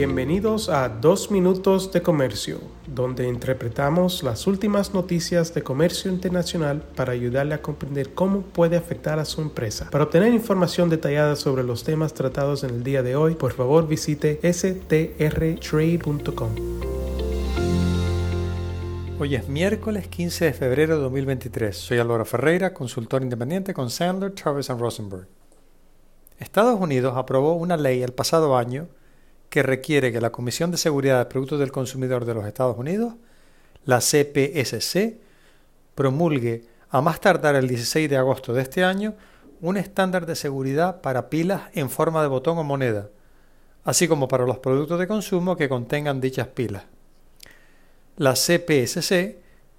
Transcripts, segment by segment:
Bienvenidos a Dos Minutos de Comercio, donde interpretamos las últimas noticias de comercio internacional para ayudarle a comprender cómo puede afectar a su empresa. Para obtener información detallada sobre los temas tratados en el día de hoy, por favor visite strtrade.com. Hoy es miércoles 15 de febrero de 2023. Soy Álvaro Ferreira, consultor independiente con Sandler, Travis Rosenberg. Estados Unidos aprobó una ley el pasado año que requiere que la Comisión de Seguridad de Productos del Consumidor de los Estados Unidos, la CPSC, promulgue a más tardar el 16 de agosto de este año un estándar de seguridad para pilas en forma de botón o moneda, así como para los productos de consumo que contengan dichas pilas. La CPSC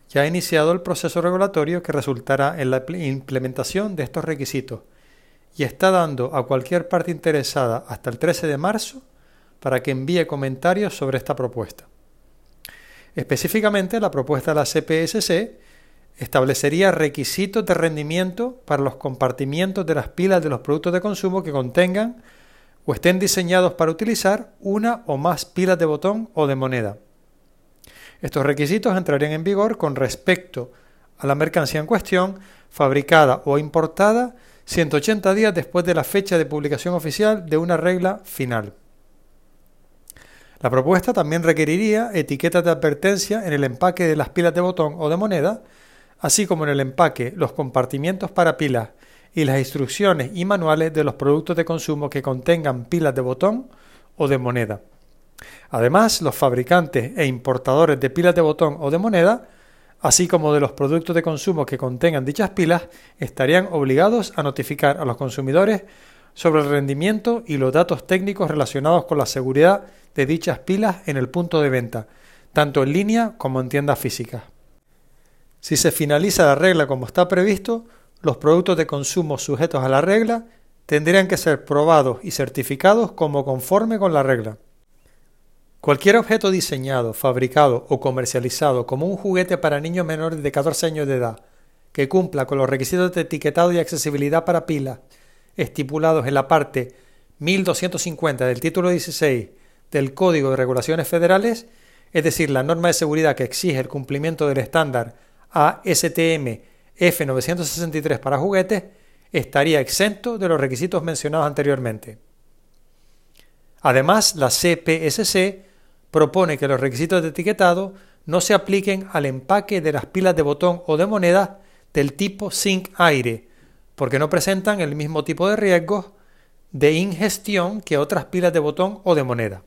ya ha iniciado el proceso regulatorio que resultará en la implementación de estos requisitos y está dando a cualquier parte interesada hasta el 13 de marzo para que envíe comentarios sobre esta propuesta. Específicamente, la propuesta de la CPSC establecería requisitos de rendimiento para los compartimientos de las pilas de los productos de consumo que contengan o estén diseñados para utilizar una o más pilas de botón o de moneda. Estos requisitos entrarían en vigor con respecto a la mercancía en cuestión, fabricada o importada 180 días después de la fecha de publicación oficial de una regla final. La propuesta también requeriría etiquetas de advertencia en el empaque de las pilas de botón o de moneda, así como en el empaque, los compartimientos para pilas y las instrucciones y manuales de los productos de consumo que contengan pilas de botón o de moneda. Además, los fabricantes e importadores de pilas de botón o de moneda, así como de los productos de consumo que contengan dichas pilas, estarían obligados a notificar a los consumidores sobre el rendimiento y los datos técnicos relacionados con la seguridad de dichas pilas en el punto de venta, tanto en línea como en tiendas físicas. Si se finaliza la regla como está previsto, los productos de consumo sujetos a la regla tendrían que ser probados y certificados como conforme con la regla. Cualquier objeto diseñado, fabricado o comercializado como un juguete para niños menores de 14 años de edad, que cumpla con los requisitos de etiquetado y accesibilidad para pilas estipulados en la parte 1250 del título 16 del Código de Regulaciones Federales, es decir, la norma de seguridad que exige el cumplimiento del estándar ASTM F963 para juguetes, estaría exento de los requisitos mencionados anteriormente. Además, la CPSC propone que los requisitos de etiquetado no se apliquen al empaque de las pilas de botón o de moneda del tipo zinc aire, porque no presentan el mismo tipo de riesgos de ingestión que otras pilas de botón o de moneda.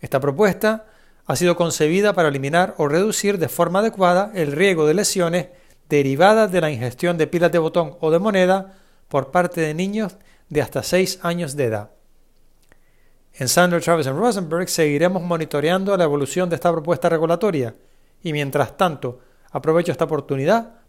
Esta propuesta ha sido concebida para eliminar o reducir de forma adecuada el riesgo de lesiones derivadas de la ingestión de pilas de botón o de moneda por parte de niños de hasta 6 años de edad. En Sandler, Travis y Rosenberg seguiremos monitoreando la evolución de esta propuesta regulatoria y mientras tanto aprovecho esta oportunidad